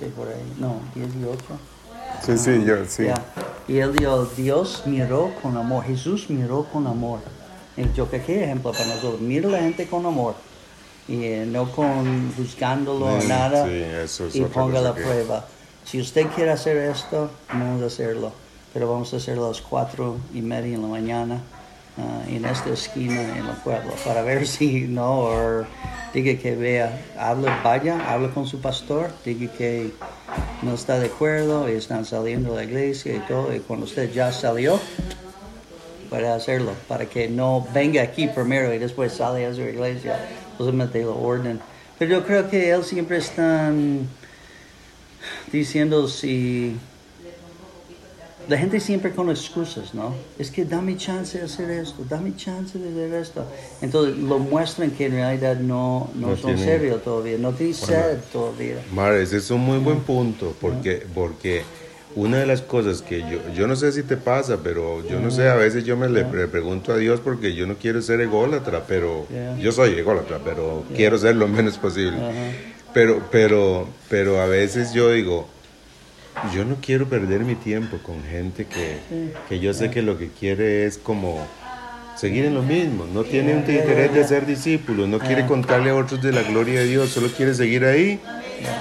15 por ahí, no, 18. Sí, sí, yo, sí. Y él dijo, Dios miró con amor, Jesús miró con amor. Y yo que qué ejemplo para nosotros, mira a la gente con amor y eh, no con juzgándolo o Mm, nada sí, eso es y ponga la que- prueba. Si usted quiere hacer esto, vamos a hacerlo, pero vamos a hacerlo a las cuatro y media en la mañana ah, en esta esquina en el pueblo para ver si no, o diga que vea, hable, vaya, hable con su pastor, diga que no está de acuerdo y están saliendo de la iglesia y todo, y cuando usted ya salió, para hacerlo, para que no venga aquí primero y después sale a su iglesia, solamente lo orden. Pero yo creo que él siempre está diciendo si la gente siempre con excusas, ¿no? Es que dame chance de hacer esto, dame chance de hacer esto. Entonces lo muestran que en realidad no, no, No son serios todavía, no tienen sed todavía. Mar, ese es un muy buen punto, porque, porque una de las cosas que yo, yo no sé si te pasa, pero yo no sé, a veces yo me le, le pregunto a Dios porque yo no quiero ser ególatra, pero Yeah. yo soy ególatra, pero quiero ser lo menos posible. Ajá. Pero, pero, pero a veces yo digo, yo no quiero perder mi tiempo con gente que, que yo sé que lo que quiere es como seguir en lo mismo, no tiene un interés de ser discípulo, no quiere contarle a otros de la gloria de Dios, solo quiere seguir ahí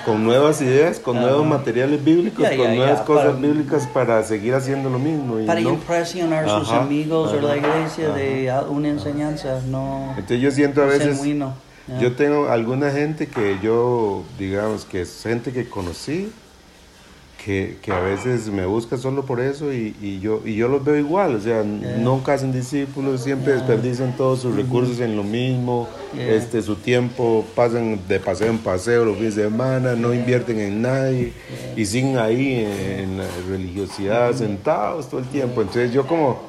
con nuevas ideas, con nuevos materiales bíblicos, Ya, ya, con nuevas cosas para- bíblicas para seguir haciendo lo mismo. y Para no. impresionar a sus Ajá, amigos o la ajá, iglesia de a- una enseñanza, no Entonces yo siento a veces, yo tengo alguna gente que yo, digamos, que es gente que conocí, que, que a veces me busca solo por eso y, y yo, y yo los veo igual, o sea, nunca hacen discípulos, siempre desperdician todos sus recursos en lo mismo, Yeah. este, su tiempo, pasan de paseo en paseo los fines de semana, no invierten en nadie y siguen ahí en, en la religiosidad sentados todo el tiempo. Entonces yo como,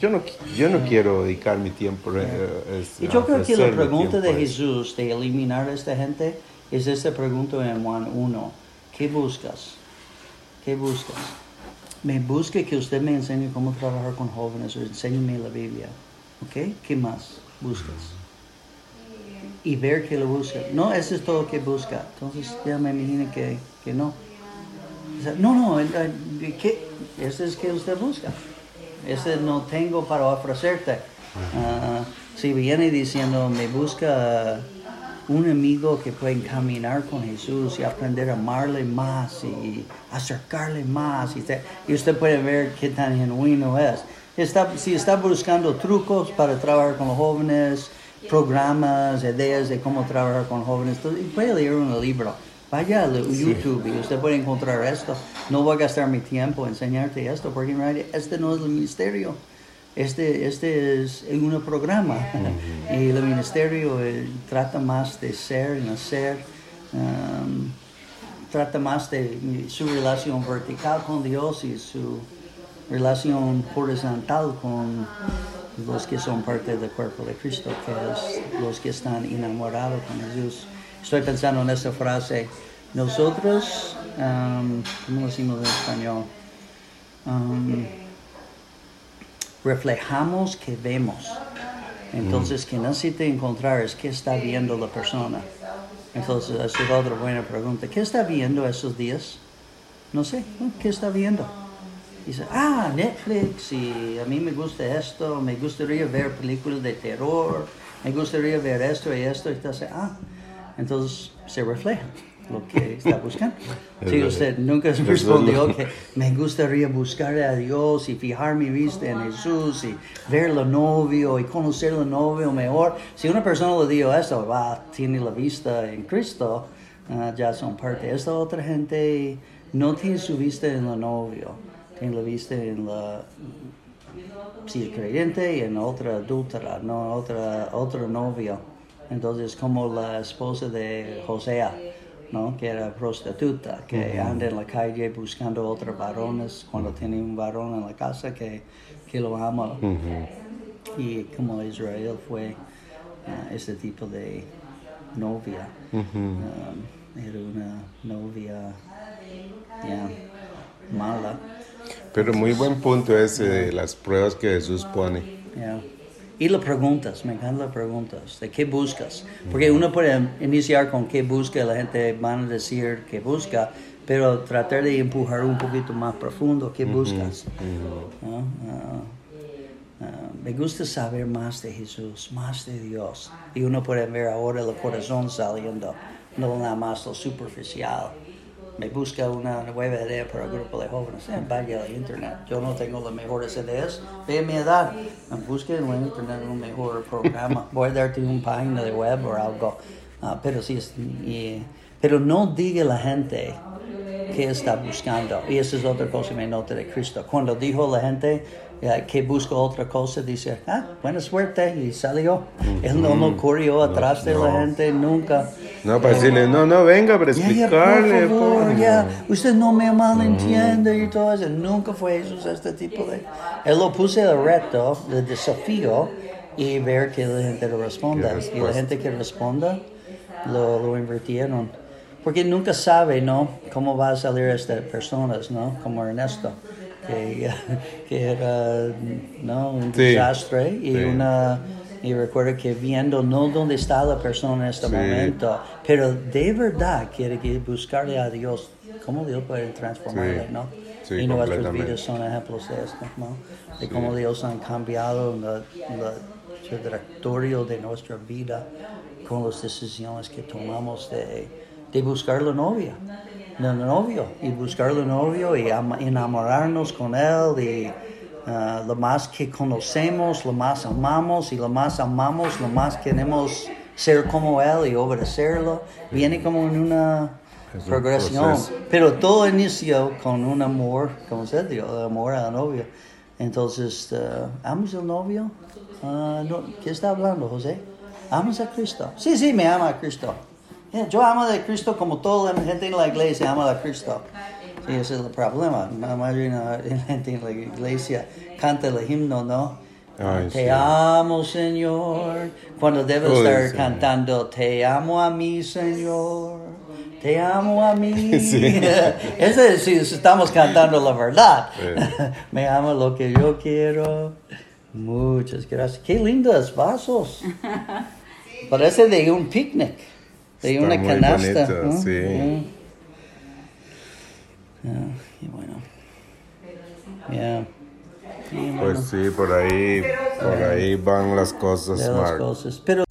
yo no, yo no quiero dedicar mi tiempo. eh, Y yo creo que la pregunta de. Jesús de eliminar a esta gente es esta pregunta en Juan 1. ¿Qué buscas? ¿Qué buscas? Me busca que usted me enseñe cómo trabajar con jóvenes o enséñeme la Biblia. ¿Ok? ¿Qué más buscas? Y ver que lo busca. No, eso es todo que busca. Entonces ya me imagino que, que no. O sea, no, no, ¿qué? Ese es que usted busca. Ese no tengo para ofrecerte. Ah, si viene diciendo, me busca un amigo que puede caminar con Jesús y aprender a amarle más y acercarle más, y, te- y usted puede ver qué tan genuino es. Está, si está buscando trucos para trabajar con los jóvenes, programas, ideas de cómo trabajar con jóvenes, puede leer un libro. Vaya a YouTube y usted puede encontrar esto. No voy a gastar mi tiempo en enseñarte esto, porque en realidad este no es el ministerio. Este, este es un programa. y el ministerio eh, trata más de ser y hacer. um, trata más de su relación vertical con Dios y su relación horizontal con los que son parte del cuerpo de Cristo, que es los que están enamorados con Jesús. Estoy pensando en esta frase. Nosotros, um, ¿cómo decimos en español? Um, reflejamos que vemos. Entonces, que necesita encontrar es qué está viendo la persona. Entonces, esa es otra buena pregunta. ¿Qué está viendo esos días? No sé, ¿qué está viendo? Dice, ah, Netflix, y a mí me gusta esto, me gustaría ver películas de terror, me gustaría ver esto y esto, y entonces, ah, entonces se refleja lo que está buscando. Verdad. usted nunca respondió que me gustaría buscar a Dios y fijar mi vista en Jesús y ver al novio y conocer al novio mejor. Si una persona le dijo eso, va, tiene la vista en Cristo, ah, ya son parte. Esta otra gente no tiene su vista en el novio, tiene la vista en la si es creyente y en otra adúltera, no otra otro novio. Entonces como la esposa de Josea, ¿no? que era prostituta, que anda en la calle buscando otros varones cuando tiene un varón en la casa que, que lo ama. Y como Israel fue ah, este tipo de novia. Um, era una novia mala. Pero muy buen punto ese de las pruebas que Jesús pone. Yeah. Y las preguntas, me encantan las preguntas, de qué buscas. Porque uno puede iniciar con qué busca, la gente van a decir qué busca, pero tratar de empujar un poquito más profundo. ¿Qué buscas? ¿No? Ah, ah, me gusta saber más de Jesús, más de Dios. Y uno puede ver ahora el corazón saliendo, no nada más lo superficial. Me busca una nueva idea para el grupo de jóvenes. Eh, vaya al internet. Yo no tengo las mejores ideas de mi edad. Busque en el internet un mejor programa. Voy a darte una página de web o algo. Ah, pero sí, es- y- pero no diga a la gente que está buscando. Y esa es otra cosa que me nota de Cristo. Cuando dijo a la gente eh, que busca otra cosa, dice, ah, buena suerte, y salió. Él no, no corrió atrás de la gente nunca. No, para decirle, no, no, venga para Ya, ya, explicarle. por favor, ya, usted no me malentiende y todo eso. Nunca fue Jesús este tipo de... Él lo puse el reto, el desafío, y ver que la gente lo responda. Y la gente que responda, lo, lo invirtieron. Porque nunca sabe, ¿no? Cómo va a salir estas personas, ¿no? Como Ernesto, que, que era, ¿no? Un Sí, desastre y sí. una... Y recuerda que viendo no dónde está la persona en este Sí. momento, pero de verdad quiere que buscarle a Dios, cómo Dios puede transformarle, Sí, ¿no? sí, y nuestras vidas son ejemplos de esto, ¿no? De cómo Dios ha cambiado la, la trayectoria de nuestra vida con las decisiones que tomamos de, de buscar la novia, el novio, y buscar el novio y enamorarnos con él y ah, lo más que conocemos, lo más amamos y lo más amamos, lo más queremos ser como él y obedecerlo. Viene como en una Es un progresión. proceso. Pero todo inició con un amor, como se dio, el amor al novio. Entonces, eh, ¿amas al novio? Ah, no, ¿Qué está hablando, José? ¿Amas a Cristo? Sí, sí, me ama a Cristo. Yeah, yo amo a Cristo como toda la gente en la iglesia ama a Cristo. Sí, ese es el problema. La mayoría de la gente en la iglesia canta el himno, ¿no? Ay, Te sí. amo, Señor. Cuando debe Uy, estar sí. cantando, Te amo a mí, Señor. Te amo a mí. Sí. Ese es si estamos cantando la verdad. Sí. Me ama lo que yo quiero. Muchas gracias. Qué lindos vasos. Parece de un picnic. De Está una canasta. bonito, ¿no? sí. Ah, y bueno. Yeah. Y bueno, Pues sí, por ahí, por ahí van las cosas, las Mark. cosas. Pero